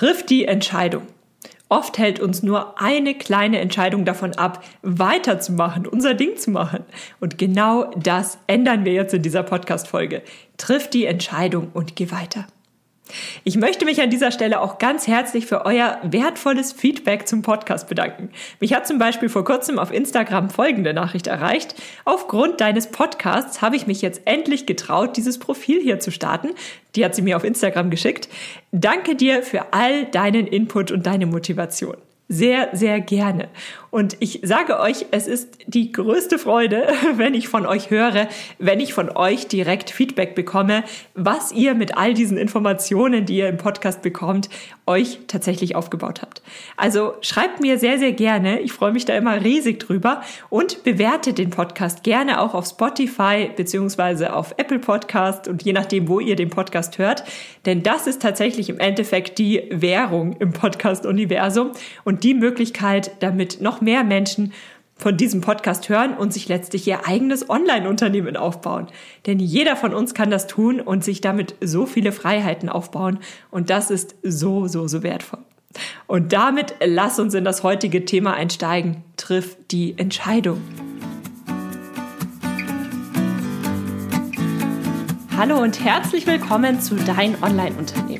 Triff die Entscheidung. Oft hält uns nur eine kleine Entscheidung davon ab, weiterzumachen, unser Ding zu machen. Und genau das ändern wir jetzt in dieser Podcast-Folge. Triff die Entscheidung und geh weiter. Ich möchte mich an dieser Stelle auch ganz herzlich für euer wertvolles Feedback zum Podcast bedanken. Mich hat zum Beispiel vor kurzem auf Instagram folgende Nachricht erreicht. Aufgrund deines Podcasts habe ich mich jetzt endlich getraut, dieses Profil hier zu starten. Die hat sie mir auf Instagram geschickt. Danke dir für all deinen Input und deine Motivation sehr, sehr gerne. Und ich sage euch, es ist die größte Freude, wenn ich von euch höre, wenn ich von euch direkt Feedback bekomme, was ihr mit all diesen Informationen, die ihr im Podcast bekommt, euch tatsächlich aufgebaut habt. Also schreibt mir sehr, sehr gerne. Ich freue mich da immer riesig drüber und bewertet den Podcast gerne auch auf Spotify beziehungsweise auf Apple Podcast und je nachdem, wo ihr den Podcast hört. Denn das ist tatsächlich im Endeffekt die Währung im Podcast-Universum und die Möglichkeit, damit noch mehr Menschen von diesem Podcast hören und sich letztlich ihr eigenes Online-Unternehmen aufbauen. Denn jeder von uns kann das tun und sich damit so viele Freiheiten aufbauen. Und das ist so, so, so wertvoll. Und damit lass uns in das heutige Thema einsteigen. Triff die Entscheidung. Hallo und herzlich willkommen zu Dein Online-Unternehmen.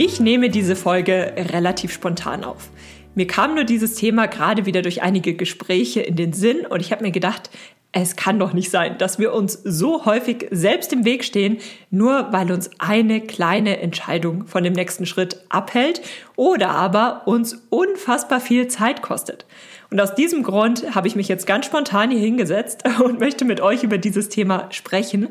Ich nehme diese Folge relativ spontan auf. Mir kam nur dieses Thema gerade wieder durch einige Gespräche in den Sinn und ich habe mir gedacht, es kann doch nicht sein, dass wir uns so häufig selbst im Weg stehen, nur weil uns eine kleine Entscheidung von dem nächsten Schritt abhält oder aber uns unfassbar viel Zeit kostet. Und aus diesem Grund habe ich mich jetzt ganz spontan hier hingesetzt und möchte mit euch über dieses Thema sprechen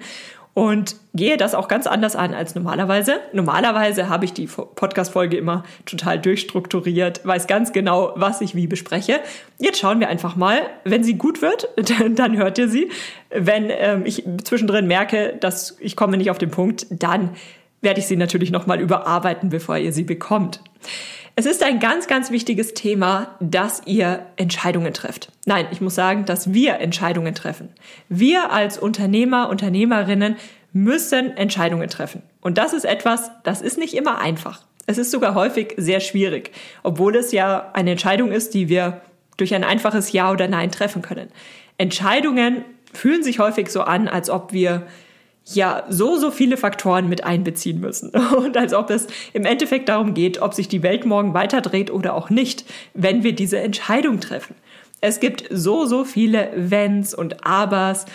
und gehe das auch ganz anders an als normalerweise. Normalerweise habe ich die Podcast-Folge immer total durchstrukturiert, weiß ganz genau, was ich wie bespreche. Jetzt schauen wir einfach mal. Wenn sie gut wird, dann hört ihr sie. Wenn ähm, ich zwischendrin merke, dass ich komme nicht auf den Punkt, dann werde ich sie natürlich nochmal überarbeiten, bevor ihr sie bekommt. Es ist ein ganz, ganz wichtiges Thema, dass ihr Entscheidungen trefft. Nein, ich muss sagen, dass wir Entscheidungen treffen. Wir als Unternehmer, Unternehmerinnen müssen Entscheidungen treffen. Und das ist etwas, das ist nicht immer einfach. Es ist sogar häufig sehr schwierig, obwohl es ja eine Entscheidung ist, die wir durch ein einfaches Ja oder Nein treffen können. Entscheidungen fühlen sich häufig so an, als ob wir ja so, so viele Faktoren mit einbeziehen müssen. Und als ob es im Endeffekt darum geht, ob sich die Welt morgen weiterdreht oder auch nicht, wenn wir diese Entscheidung treffen. Es gibt so, so viele Wenns und Abers,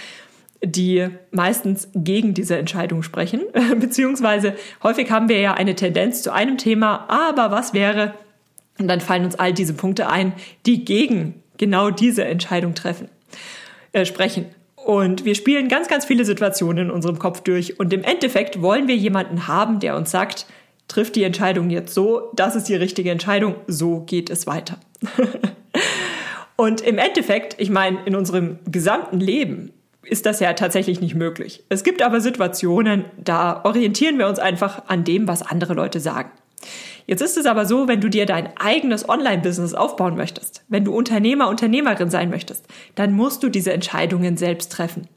die meistens gegen diese Entscheidung sprechen. Beziehungsweise häufig haben wir ja eine Tendenz zu einem Thema, aber was wäre? Und dann fallen uns all diese Punkte ein, die gegen genau diese Entscheidung treffen, äh, sprechen. Und wir spielen ganz, ganz viele Situationen in unserem Kopf durch. Und im Endeffekt wollen wir jemanden haben, der uns sagt, trifft die Entscheidung jetzt so, das ist die richtige Entscheidung, so geht es weiter. und im Endeffekt, ich meine, in unserem gesamten Leben ist das ja tatsächlich nicht möglich. Es gibt aber Situationen, da orientieren wir uns einfach an dem, was andere Leute sagen. Jetzt ist es aber so, wenn du dir dein eigenes Online-Business aufbauen möchtest, wenn du Unternehmer, Unternehmerin sein möchtest, dann musst du diese Entscheidungen selbst treffen.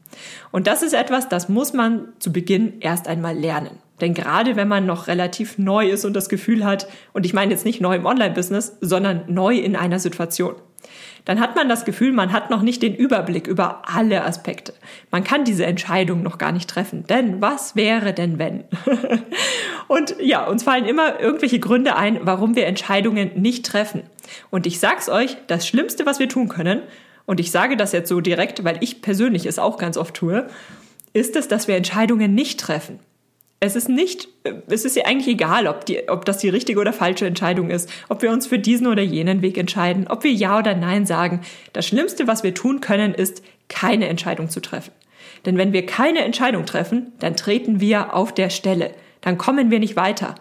Und das ist etwas, das muss man zu Beginn erst einmal lernen. Denn gerade wenn man noch relativ neu ist und das Gefühl hat, und ich meine jetzt nicht neu im Online-Business, sondern neu in einer Situation, dann hat man das Gefühl, man hat noch nicht den Überblick über alle Aspekte. Man kann diese Entscheidung noch gar nicht treffen. Denn was wäre denn wenn? und ja, uns fallen immer irgendwelche Gründe ein, warum wir Entscheidungen nicht treffen. Und ich sag's euch, das Schlimmste, was wir tun können, und ich sage das jetzt so direkt, weil ich persönlich es auch ganz oft tue, ist es, dass wir Entscheidungen nicht treffen. Es ist nicht, es ist ja eigentlich egal, ob, die, ob das die richtige oder falsche Entscheidung ist, ob wir uns für diesen oder jenen Weg entscheiden, ob wir Ja oder Nein sagen. Das Schlimmste, was wir tun können, ist, keine Entscheidung zu treffen. Denn wenn wir keine Entscheidung treffen, dann treten wir auf der Stelle. Dann kommen wir nicht weiter.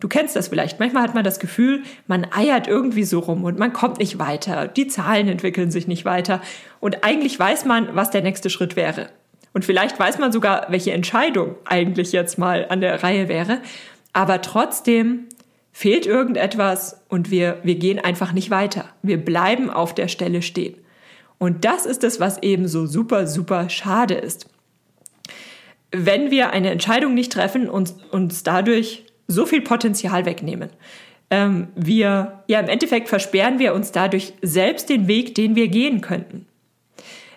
Du kennst das vielleicht. Manchmal hat man das Gefühl, man eiert irgendwie so rum und man kommt nicht weiter. Die Zahlen entwickeln sich nicht weiter. Und eigentlich weiß man, was der nächste Schritt wäre. Und vielleicht weiß man sogar, welche Entscheidung eigentlich jetzt mal an der Reihe wäre. Aber trotzdem fehlt irgendetwas und wir, wir gehen einfach nicht weiter. Wir bleiben auf der Stelle stehen. Und das ist es, was eben so super, super schade ist. Wenn wir eine Entscheidung nicht treffen und uns dadurch so viel Potenzial wegnehmen. Ähm, wir, ja, im Endeffekt versperren wir uns dadurch selbst den Weg, den wir gehen könnten.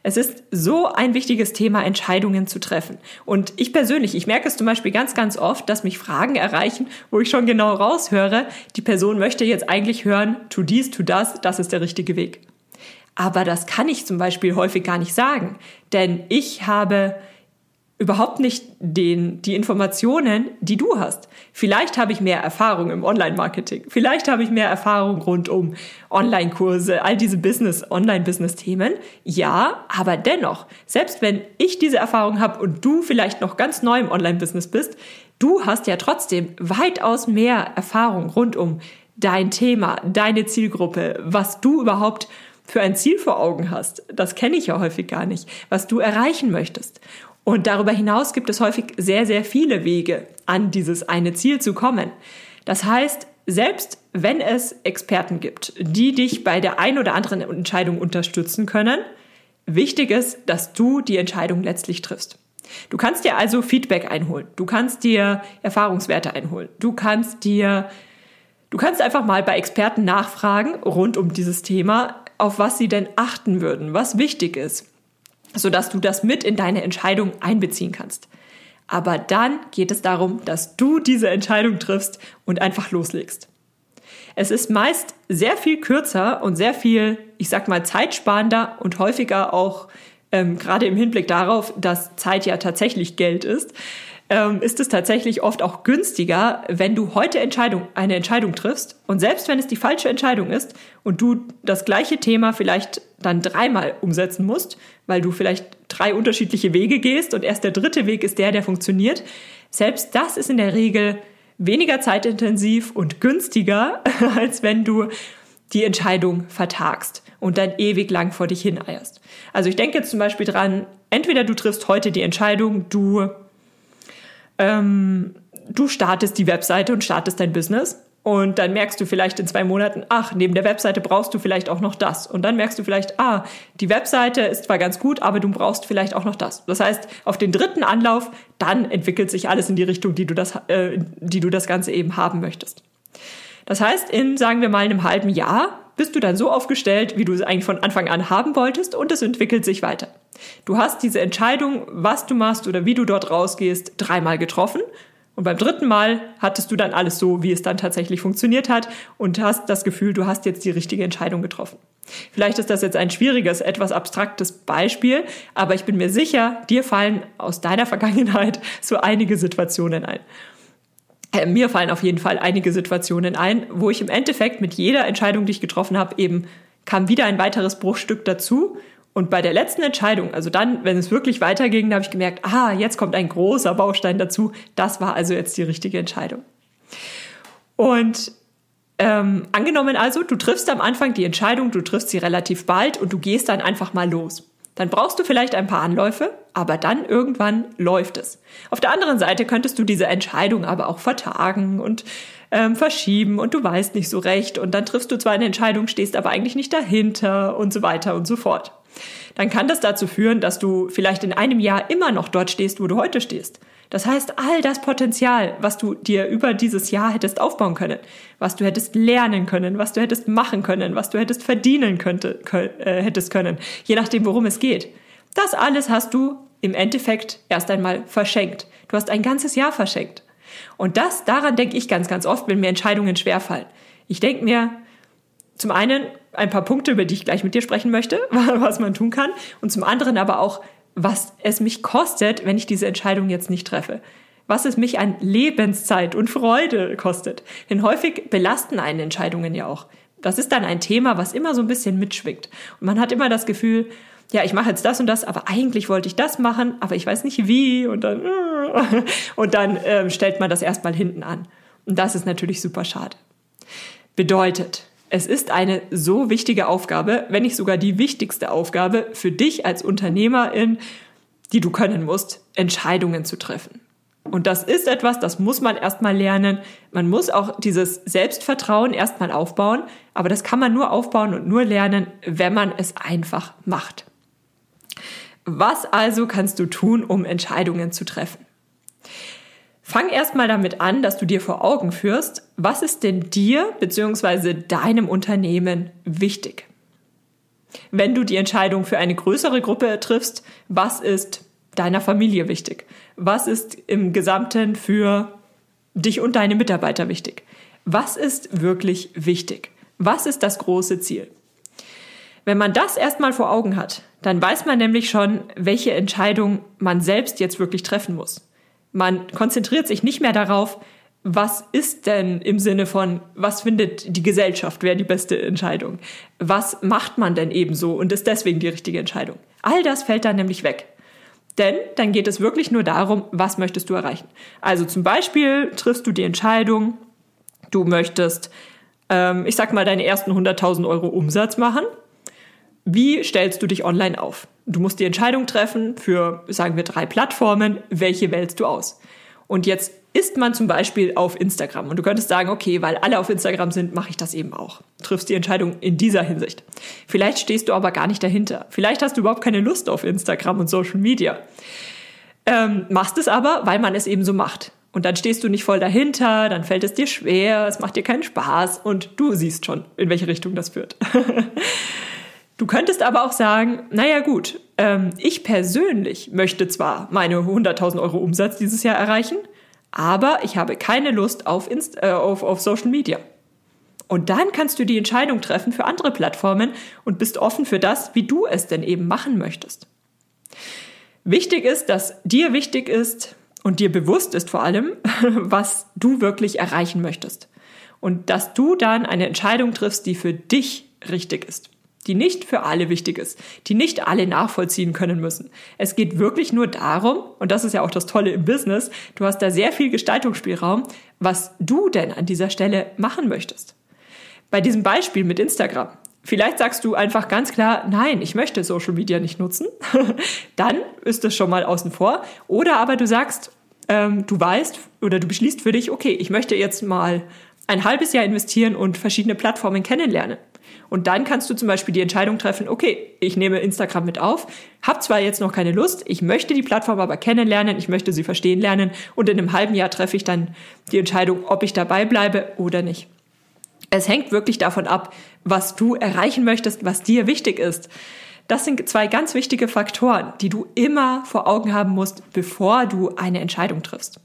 Es ist so ein wichtiges Thema, Entscheidungen zu treffen. Und ich persönlich, ich merke es zum Beispiel ganz, ganz oft, dass mich Fragen erreichen, wo ich schon genau raushöre, die Person möchte jetzt eigentlich hören, tu dies, tu das, das ist der richtige Weg. Aber das kann ich zum Beispiel häufig gar nicht sagen, denn ich habe überhaupt nicht den, die Informationen, die du hast. Vielleicht habe ich mehr Erfahrung im Online-Marketing. Vielleicht habe ich mehr Erfahrung rund um Online-Kurse, all diese Business, Online-Business-Themen. Ja, aber dennoch, selbst wenn ich diese Erfahrung habe und du vielleicht noch ganz neu im Online-Business bist, du hast ja trotzdem weitaus mehr Erfahrung rund um dein Thema, deine Zielgruppe, was du überhaupt für ein Ziel vor Augen hast. Das kenne ich ja häufig gar nicht, was du erreichen möchtest. Und darüber hinaus gibt es häufig sehr, sehr viele Wege, an dieses eine Ziel zu kommen. Das heißt, selbst wenn es Experten gibt, die dich bei der ein oder anderen Entscheidung unterstützen können, wichtig ist, dass du die Entscheidung letztlich triffst. Du kannst dir also Feedback einholen. Du kannst dir Erfahrungswerte einholen. Du kannst dir, du kannst einfach mal bei Experten nachfragen rund um dieses Thema, auf was sie denn achten würden, was wichtig ist sodass du das mit in deine Entscheidung einbeziehen kannst. Aber dann geht es darum, dass du diese Entscheidung triffst und einfach loslegst. Es ist meist sehr viel kürzer und sehr viel, ich sag mal, zeitsparender und häufiger auch ähm, gerade im Hinblick darauf, dass Zeit ja tatsächlich Geld ist, ähm, ist es tatsächlich oft auch günstiger, wenn du heute Entscheidung, eine Entscheidung triffst und selbst wenn es die falsche Entscheidung ist und du das gleiche Thema vielleicht dann dreimal umsetzen musst, weil du vielleicht drei unterschiedliche Wege gehst und erst der dritte Weg ist der, der funktioniert, selbst das ist in der Regel weniger zeitintensiv und günstiger, als wenn du die Entscheidung vertagst und dann ewig lang vor dich hineierst. Also ich denke jetzt zum Beispiel dran, entweder du triffst heute die Entscheidung, du ähm, du startest die Webseite und startest dein Business. Und dann merkst du vielleicht in zwei Monaten, ach, neben der Webseite brauchst du vielleicht auch noch das. Und dann merkst du vielleicht, ah, die Webseite ist zwar ganz gut, aber du brauchst vielleicht auch noch das. Das heißt, auf den dritten Anlauf, dann entwickelt sich alles in die Richtung, die du das, äh, die du das Ganze eben haben möchtest. Das heißt, in, sagen wir mal, einem halben Jahr bist du dann so aufgestellt, wie du es eigentlich von Anfang an haben wolltest und es entwickelt sich weiter. Du hast diese Entscheidung, was du machst oder wie du dort rausgehst, dreimal getroffen. Und beim dritten Mal hattest du dann alles so, wie es dann tatsächlich funktioniert hat und hast das Gefühl, du hast jetzt die richtige Entscheidung getroffen. Vielleicht ist das jetzt ein schwieriges, etwas abstraktes Beispiel, aber ich bin mir sicher, dir fallen aus deiner Vergangenheit so einige Situationen ein. Äh, mir fallen auf jeden Fall einige Situationen ein, wo ich im Endeffekt mit jeder Entscheidung, die ich getroffen habe, eben kam wieder ein weiteres Bruchstück dazu und bei der letzten Entscheidung, also dann, wenn es wirklich weiterging, da habe ich gemerkt, ah, jetzt kommt ein großer Baustein dazu. Das war also jetzt die richtige Entscheidung. Und ähm, angenommen also, du triffst am Anfang die Entscheidung, du triffst sie relativ bald und du gehst dann einfach mal los. Dann brauchst du vielleicht ein paar Anläufe, aber dann irgendwann läuft es. Auf der anderen Seite könntest du diese Entscheidung aber auch vertagen und ähm, verschieben und du weißt nicht so recht und dann triffst du zwar eine Entscheidung, stehst aber eigentlich nicht dahinter und so weiter und so fort dann kann das dazu führen, dass du vielleicht in einem Jahr immer noch dort stehst, wo du heute stehst. Das heißt, all das Potenzial, was du dir über dieses Jahr hättest aufbauen können, was du hättest lernen können, was du hättest machen können, was du hättest verdienen könnte, äh, hättest können, je nachdem, worum es geht. Das alles hast du im Endeffekt erst einmal verschenkt. Du hast ein ganzes Jahr verschenkt. Und das, daran denke ich ganz, ganz oft, wenn mir Entscheidungen schwerfallen. Ich denke mir, zum einen ein paar Punkte, über die ich gleich mit dir sprechen möchte, was man tun kann. Und zum anderen aber auch, was es mich kostet, wenn ich diese Entscheidung jetzt nicht treffe. Was es mich an Lebenszeit und Freude kostet. Denn häufig belasten einen Entscheidungen ja auch. Das ist dann ein Thema, was immer so ein bisschen mitschwingt. Und man hat immer das Gefühl, ja, ich mache jetzt das und das, aber eigentlich wollte ich das machen, aber ich weiß nicht wie und dann und dann äh, stellt man das erstmal hinten an. Und das ist natürlich super schade. Bedeutet, es ist eine so wichtige Aufgabe, wenn nicht sogar die wichtigste Aufgabe für dich als Unternehmerin, die du können musst, Entscheidungen zu treffen. Und das ist etwas, das muss man erstmal lernen. Man muss auch dieses Selbstvertrauen erstmal aufbauen, aber das kann man nur aufbauen und nur lernen, wenn man es einfach macht. Was also kannst du tun, um Entscheidungen zu treffen? Fang erstmal damit an, dass du dir vor Augen führst, was ist denn dir bzw. deinem Unternehmen wichtig? Wenn du die Entscheidung für eine größere Gruppe triffst, was ist deiner Familie wichtig? Was ist im Gesamten für dich und deine Mitarbeiter wichtig? Was ist wirklich wichtig? Was ist das große Ziel? Wenn man das erstmal vor Augen hat, dann weiß man nämlich schon, welche Entscheidung man selbst jetzt wirklich treffen muss. Man konzentriert sich nicht mehr darauf, was ist denn im Sinne von, was findet die Gesellschaft, wäre die beste Entscheidung? Was macht man denn ebenso und ist deswegen die richtige Entscheidung? All das fällt dann nämlich weg. Denn dann geht es wirklich nur darum, was möchtest du erreichen. Also zum Beispiel triffst du die Entscheidung, du möchtest, ähm, ich sag mal, deine ersten 100.000 Euro Umsatz machen wie stellst du dich online auf? Du musst die Entscheidung treffen für, sagen wir, drei Plattformen, welche wählst du aus? Und jetzt ist man zum Beispiel auf Instagram und du könntest sagen, okay, weil alle auf Instagram sind, mache ich das eben auch. Triffst die Entscheidung in dieser Hinsicht. Vielleicht stehst du aber gar nicht dahinter. Vielleicht hast du überhaupt keine Lust auf Instagram und Social Media. Ähm, machst es aber, weil man es eben so macht. Und dann stehst du nicht voll dahinter, dann fällt es dir schwer, es macht dir keinen Spaß und du siehst schon, in welche Richtung das führt. Du könntest aber auch sagen, naja gut, ähm, ich persönlich möchte zwar meine 100.000 Euro Umsatz dieses Jahr erreichen, aber ich habe keine Lust auf, Inst äh, auf, auf Social Media. Und dann kannst du die Entscheidung treffen für andere Plattformen und bist offen für das, wie du es denn eben machen möchtest. Wichtig ist, dass dir wichtig ist und dir bewusst ist vor allem, was du wirklich erreichen möchtest. Und dass du dann eine Entscheidung triffst, die für dich richtig ist die nicht für alle wichtig ist, die nicht alle nachvollziehen können müssen. Es geht wirklich nur darum, und das ist ja auch das Tolle im Business, du hast da sehr viel Gestaltungsspielraum, was du denn an dieser Stelle machen möchtest. Bei diesem Beispiel mit Instagram. Vielleicht sagst du einfach ganz klar, nein, ich möchte Social Media nicht nutzen. Dann ist das schon mal außen vor. Oder aber du sagst, ähm, du weißt oder du beschließt für dich, okay, ich möchte jetzt mal ein halbes Jahr investieren und verschiedene Plattformen kennenlernen. Und dann kannst du zum Beispiel die Entscheidung treffen, okay, ich nehme Instagram mit auf, habe zwar jetzt noch keine Lust, ich möchte die Plattform aber kennenlernen, ich möchte sie verstehen lernen und in einem halben Jahr treffe ich dann die Entscheidung, ob ich dabei bleibe oder nicht. Es hängt wirklich davon ab, was du erreichen möchtest, was dir wichtig ist. Das sind zwei ganz wichtige Faktoren, die du immer vor Augen haben musst, bevor du eine Entscheidung triffst.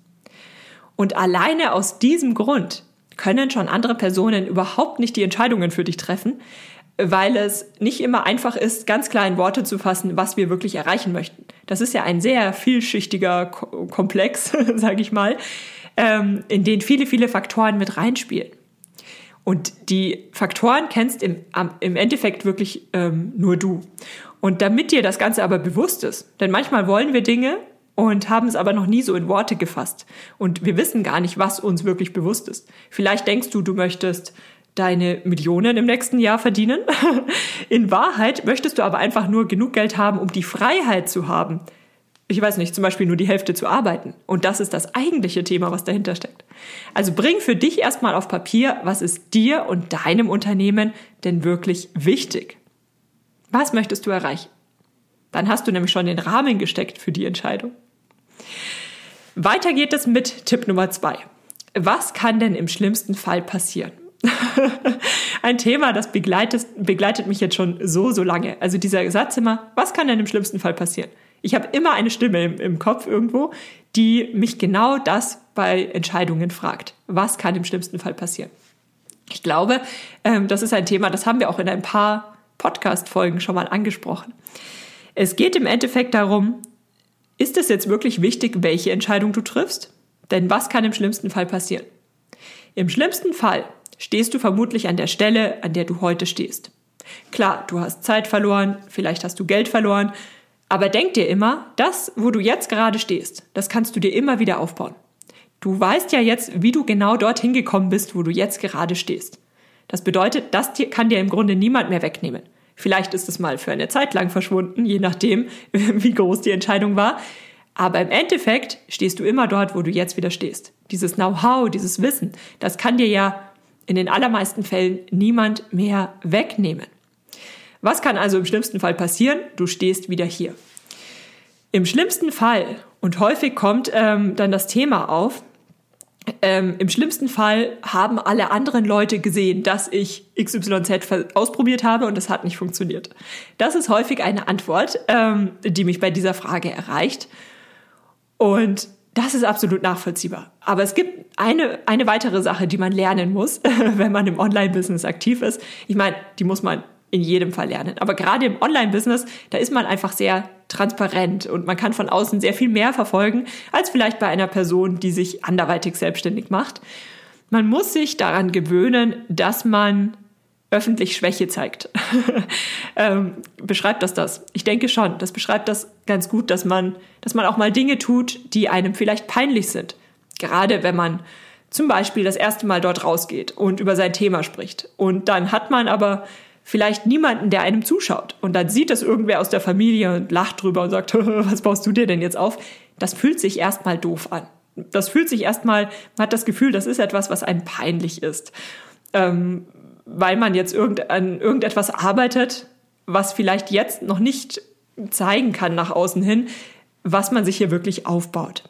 Und alleine aus diesem Grund können schon andere Personen überhaupt nicht die Entscheidungen für dich treffen, weil es nicht immer einfach ist, ganz klar in Worte zu fassen, was wir wirklich erreichen möchten. Das ist ja ein sehr vielschichtiger Komplex, sage ich mal, ähm, in den viele, viele Faktoren mit reinspielen. Und die Faktoren kennst im, im Endeffekt wirklich ähm, nur du. Und damit dir das Ganze aber bewusst ist, denn manchmal wollen wir Dinge und haben es aber noch nie so in Worte gefasst. Und wir wissen gar nicht, was uns wirklich bewusst ist. Vielleicht denkst du, du möchtest deine Millionen im nächsten Jahr verdienen. in Wahrheit möchtest du aber einfach nur genug Geld haben, um die Freiheit zu haben. Ich weiß nicht, zum Beispiel nur die Hälfte zu arbeiten. Und das ist das eigentliche Thema, was dahinter steckt. Also bring für dich erstmal auf Papier, was ist dir und deinem Unternehmen denn wirklich wichtig? Was möchtest du erreichen? Dann hast du nämlich schon den Rahmen gesteckt für die Entscheidung. Weiter geht es mit Tipp Nummer zwei. Was kann denn im schlimmsten Fall passieren? Ein Thema, das begleitet, begleitet mich jetzt schon so, so lange. Also dieser Satz immer, was kann denn im schlimmsten Fall passieren? Ich habe immer eine Stimme im, im Kopf irgendwo, die mich genau das bei Entscheidungen fragt. Was kann im schlimmsten Fall passieren? Ich glaube, ähm, das ist ein Thema, das haben wir auch in ein paar Podcast-Folgen schon mal angesprochen. Es geht im Endeffekt darum, ist es jetzt wirklich wichtig, welche Entscheidung du triffst? Denn was kann im schlimmsten Fall passieren? Im schlimmsten Fall stehst du vermutlich an der Stelle, an der du heute stehst. Klar, du hast Zeit verloren, vielleicht hast du Geld verloren, aber denk dir immer, das, wo du jetzt gerade stehst, das kannst du dir immer wieder aufbauen. Du weißt ja jetzt, wie du genau dorthin gekommen bist, wo du jetzt gerade stehst. Das bedeutet, das kann dir im Grunde niemand mehr wegnehmen. Vielleicht ist es mal für eine Zeit lang verschwunden, je nachdem, wie groß die Entscheidung war. Aber im Endeffekt stehst du immer dort, wo du jetzt wieder stehst. Dieses Know-how, dieses Wissen, das kann dir ja in den allermeisten Fällen niemand mehr wegnehmen. Was kann also im schlimmsten Fall passieren? Du stehst wieder hier. Im schlimmsten Fall, und häufig kommt ähm, dann das Thema auf, ähm, Im schlimmsten Fall haben alle anderen Leute gesehen, dass ich XYZ ausprobiert habe und es hat nicht funktioniert. Das ist häufig eine Antwort, ähm, die mich bei dieser Frage erreicht. Und das ist absolut nachvollziehbar. Aber es gibt eine, eine weitere Sache, die man lernen muss, wenn man im Online-Business aktiv ist. Ich meine, die muss man in jedem Fall lernen. Aber gerade im Online-Business, da ist man einfach sehr transparent und man kann von außen sehr viel mehr verfolgen, als vielleicht bei einer Person, die sich anderweitig selbstständig macht. Man muss sich daran gewöhnen, dass man öffentlich Schwäche zeigt. ähm, beschreibt das das? Ich denke schon. Das beschreibt das ganz gut, dass man, dass man auch mal Dinge tut, die einem vielleicht peinlich sind. Gerade wenn man zum Beispiel das erste Mal dort rausgeht und über sein Thema spricht. Und dann hat man aber vielleicht niemanden, der einem zuschaut. Und dann sieht das irgendwer aus der Familie und lacht drüber und sagt, was baust du dir denn jetzt auf? Das fühlt sich erstmal doof an. Das fühlt sich erstmal, man hat das Gefühl, das ist etwas, was einem peinlich ist. Ähm, weil man jetzt irgend, an irgendetwas arbeitet, was vielleicht jetzt noch nicht zeigen kann nach außen hin, was man sich hier wirklich aufbaut.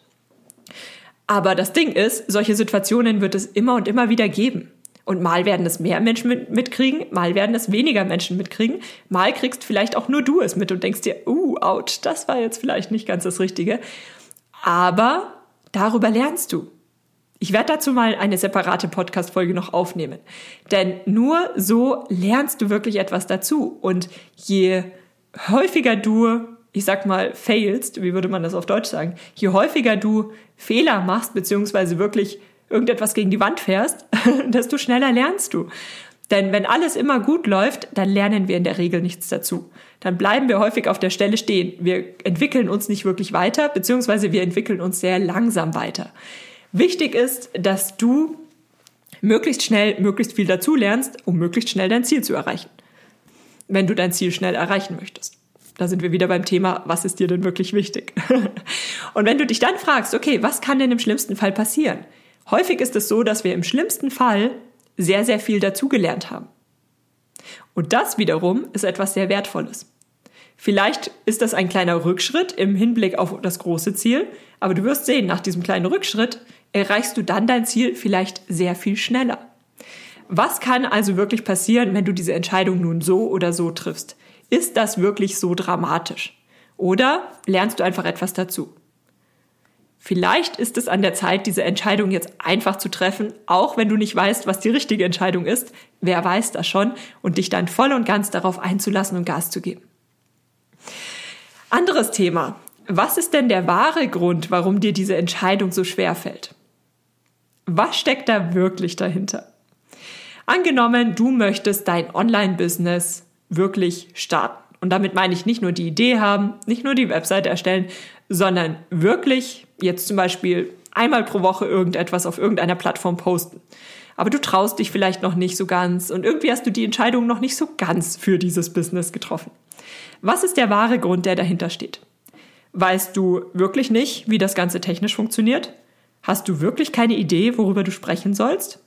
Aber das Ding ist, solche Situationen wird es immer und immer wieder geben. Und mal werden es mehr Menschen mit, mitkriegen, mal werden es weniger Menschen mitkriegen, mal kriegst vielleicht auch nur du es mit und denkst dir, uh, ouch, das war jetzt vielleicht nicht ganz das Richtige. Aber darüber lernst du. Ich werde dazu mal eine separate Podcast-Folge noch aufnehmen. Denn nur so lernst du wirklich etwas dazu. Und je häufiger du, ich sag mal, failst, wie würde man das auf Deutsch sagen, je häufiger du Fehler machst, beziehungsweise wirklich irgendetwas gegen die Wand fährst, desto schneller lernst du. Denn wenn alles immer gut läuft, dann lernen wir in der Regel nichts dazu. Dann bleiben wir häufig auf der Stelle stehen. Wir entwickeln uns nicht wirklich weiter, beziehungsweise wir entwickeln uns sehr langsam weiter. Wichtig ist, dass du möglichst schnell möglichst viel dazu lernst, um möglichst schnell dein Ziel zu erreichen. Wenn du dein Ziel schnell erreichen möchtest. Da sind wir wieder beim Thema, was ist dir denn wirklich wichtig? Und wenn du dich dann fragst, okay, was kann denn im schlimmsten Fall passieren? Häufig ist es so, dass wir im schlimmsten Fall sehr, sehr viel dazugelernt haben. Und das wiederum ist etwas sehr Wertvolles. Vielleicht ist das ein kleiner Rückschritt im Hinblick auf das große Ziel, aber du wirst sehen, nach diesem kleinen Rückschritt erreichst du dann dein Ziel vielleicht sehr viel schneller. Was kann also wirklich passieren, wenn du diese Entscheidung nun so oder so triffst? Ist das wirklich so dramatisch? Oder lernst du einfach etwas dazu? Vielleicht ist es an der Zeit, diese Entscheidung jetzt einfach zu treffen, auch wenn du nicht weißt, was die richtige Entscheidung ist. Wer weiß das schon und dich dann voll und ganz darauf einzulassen und Gas zu geben. Anderes Thema. Was ist denn der wahre Grund, warum dir diese Entscheidung so schwer fällt? Was steckt da wirklich dahinter? Angenommen, du möchtest dein Online-Business wirklich starten. Und damit meine ich nicht nur die Idee haben, nicht nur die Webseite erstellen, sondern wirklich jetzt zum Beispiel einmal pro Woche irgendetwas auf irgendeiner Plattform posten. Aber du traust dich vielleicht noch nicht so ganz und irgendwie hast du die Entscheidung noch nicht so ganz für dieses Business getroffen. Was ist der wahre Grund, der dahinter steht? Weißt du wirklich nicht, wie das Ganze technisch funktioniert? Hast du wirklich keine Idee, worüber du sprechen sollst?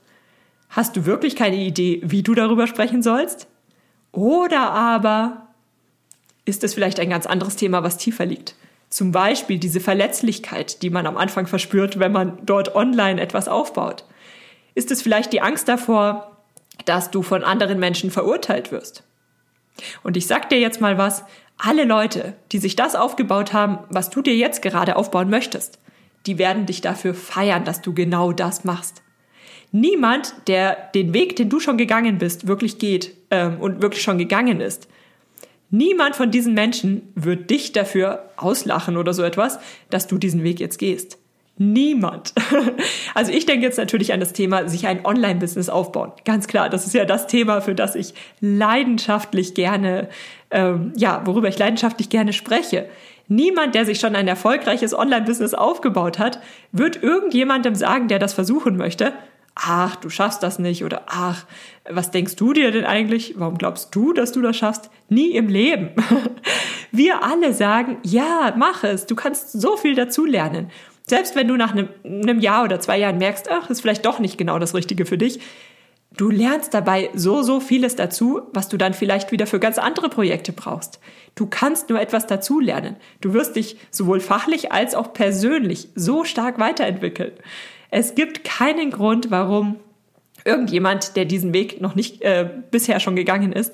Hast du wirklich keine Idee, wie du darüber sprechen sollst? Oder aber ist es vielleicht ein ganz anderes Thema, was tiefer liegt? Zum Beispiel diese Verletzlichkeit, die man am Anfang verspürt, wenn man dort online etwas aufbaut. Ist es vielleicht die Angst davor, dass du von anderen Menschen verurteilt wirst? Und ich sag dir jetzt mal was, alle Leute, die sich das aufgebaut haben, was du dir jetzt gerade aufbauen möchtest, die werden dich dafür feiern, dass du genau das machst. Niemand, der den Weg, den du schon gegangen bist, wirklich geht ähm, und wirklich schon gegangen ist, Niemand von diesen Menschen wird dich dafür auslachen oder so etwas, dass du diesen Weg jetzt gehst. Niemand. Also ich denke jetzt natürlich an das Thema, sich ein Online-Business aufbauen. Ganz klar, das ist ja das Thema, für das ich leidenschaftlich gerne, ähm, ja, worüber ich leidenschaftlich gerne spreche. Niemand, der sich schon ein erfolgreiches Online-Business aufgebaut hat, wird irgendjemandem sagen, der das versuchen möchte, ach, du schaffst das nicht oder ach, was denkst du dir denn eigentlich? Warum glaubst du, dass du das schaffst? Nie im Leben. Wir alle sagen, ja, mach es, du kannst so viel dazulernen. Selbst wenn du nach einem, Jahr oder zwei Jahren merkst, ach, ist vielleicht doch nicht genau das Richtige für dich, du lernst dabei so, so vieles dazu, was du dann vielleicht wieder für ganz andere Projekte brauchst. Du kannst nur etwas dazulernen. Du wirst dich sowohl fachlich als auch persönlich so stark weiterentwickeln. Es gibt keinen Grund, warum irgendjemand, der diesen Weg noch nicht äh, bisher schon gegangen ist,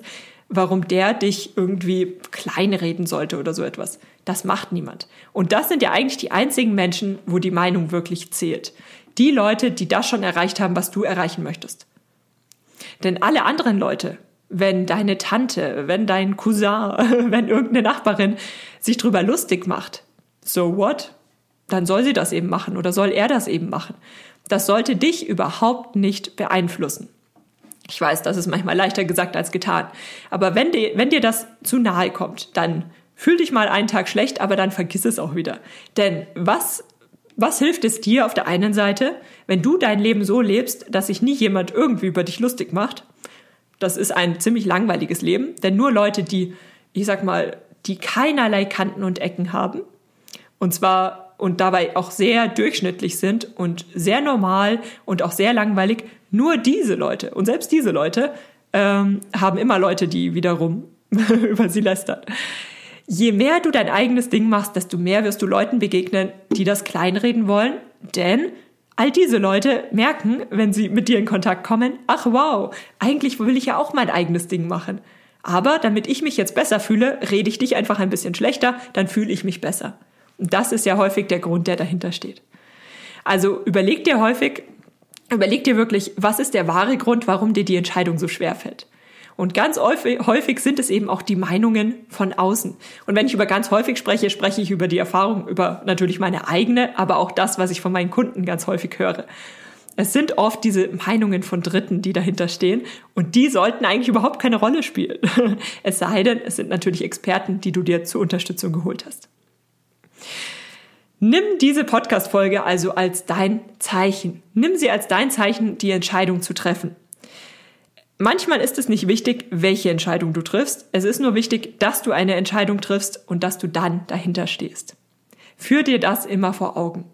warum der dich irgendwie kleinreden sollte oder so etwas. Das macht niemand. Und das sind ja eigentlich die einzigen Menschen, wo die Meinung wirklich zählt. Die Leute, die das schon erreicht haben, was du erreichen möchtest. Denn alle anderen Leute, wenn deine Tante, wenn dein Cousin, wenn irgendeine Nachbarin sich drüber lustig macht, so what? Dann soll sie das eben machen oder soll er das eben machen. Das sollte dich überhaupt nicht beeinflussen. Ich weiß, das ist manchmal leichter gesagt als getan. Aber wenn dir, wenn dir das zu nahe kommt, dann fühl dich mal einen Tag schlecht, aber dann vergiss es auch wieder. Denn was, was hilft es dir auf der einen Seite, wenn du dein Leben so lebst, dass sich nie jemand irgendwie über dich lustig macht? Das ist ein ziemlich langweiliges Leben, denn nur Leute, die, ich sag mal, die keinerlei Kanten und Ecken haben, und zwar und dabei auch sehr durchschnittlich sind und sehr normal und auch sehr langweilig, nur diese Leute und selbst diese Leute ähm, haben immer Leute, die wiederum über sie lästern. Je mehr du dein eigenes Ding machst, desto mehr wirst du Leuten begegnen, die das kleinreden wollen, denn all diese Leute merken, wenn sie mit dir in Kontakt kommen, ach wow, eigentlich will ich ja auch mein eigenes Ding machen. Aber damit ich mich jetzt besser fühle, rede ich dich einfach ein bisschen schlechter, dann fühle ich mich besser. Das ist ja häufig der Grund, der dahinter steht. Also überleg dir häufig, überleg dir wirklich, was ist der wahre Grund, warum dir die Entscheidung so schwer fällt. Und ganz häufig sind es eben auch die Meinungen von außen. Und wenn ich über ganz häufig spreche, spreche ich über die Erfahrung, über natürlich meine eigene, aber auch das, was ich von meinen Kunden ganz häufig höre. Es sind oft diese Meinungen von Dritten, die dahinter stehen. Und die sollten eigentlich überhaupt keine Rolle spielen. Es sei denn, es sind natürlich Experten, die du dir zur Unterstützung geholt hast. Nimm diese Podcast-Folge also als dein Zeichen. Nimm sie als dein Zeichen, die Entscheidung zu treffen. Manchmal ist es nicht wichtig, welche Entscheidung du triffst. Es ist nur wichtig, dass du eine Entscheidung triffst und dass du dann dahinter stehst. Führ dir das immer vor Augen.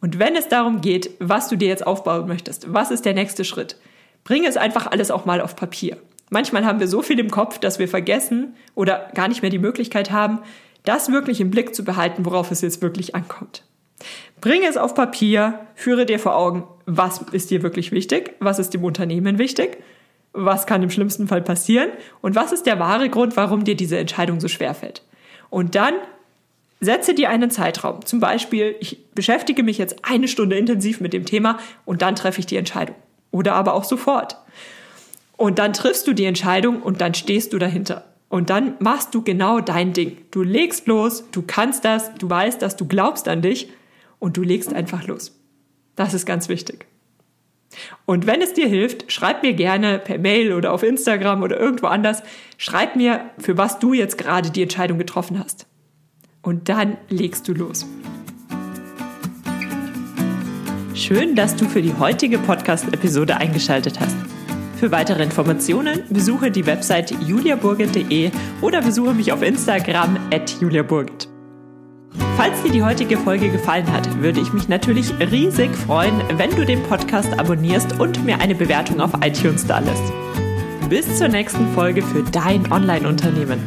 Und wenn es darum geht, was du dir jetzt aufbauen möchtest, was ist der nächste Schritt, bring es einfach alles auch mal auf Papier. Manchmal haben wir so viel im Kopf, dass wir vergessen oder gar nicht mehr die Möglichkeit haben, das wirklich im Blick zu behalten, worauf es jetzt wirklich ankommt. Bringe es auf Papier, führe dir vor Augen, was ist dir wirklich wichtig, was ist dem Unternehmen wichtig, was kann im schlimmsten Fall passieren und was ist der wahre Grund, warum dir diese Entscheidung so schwer fällt. Und dann setze dir einen Zeitraum. Zum Beispiel, ich beschäftige mich jetzt eine Stunde intensiv mit dem Thema und dann treffe ich die Entscheidung. Oder aber auch sofort. Und dann triffst du die Entscheidung und dann stehst du dahinter. Und dann machst du genau dein Ding. Du legst los, du kannst das, du weißt das, du glaubst an dich und du legst einfach los. Das ist ganz wichtig. Und wenn es dir hilft, schreib mir gerne per Mail oder auf Instagram oder irgendwo anders, schreib mir, für was du jetzt gerade die Entscheidung getroffen hast. Und dann legst du los. Schön, dass du für die heutige Podcast-Episode eingeschaltet hast. Für weitere Informationen besuche die Website juliaburgit.de oder besuche mich auf Instagram at juliaburgit. Falls dir die heutige Folge gefallen hat, würde ich mich natürlich riesig freuen, wenn du den Podcast abonnierst und mir eine Bewertung auf iTunes da lässt. Bis zur nächsten Folge für dein Online-Unternehmen.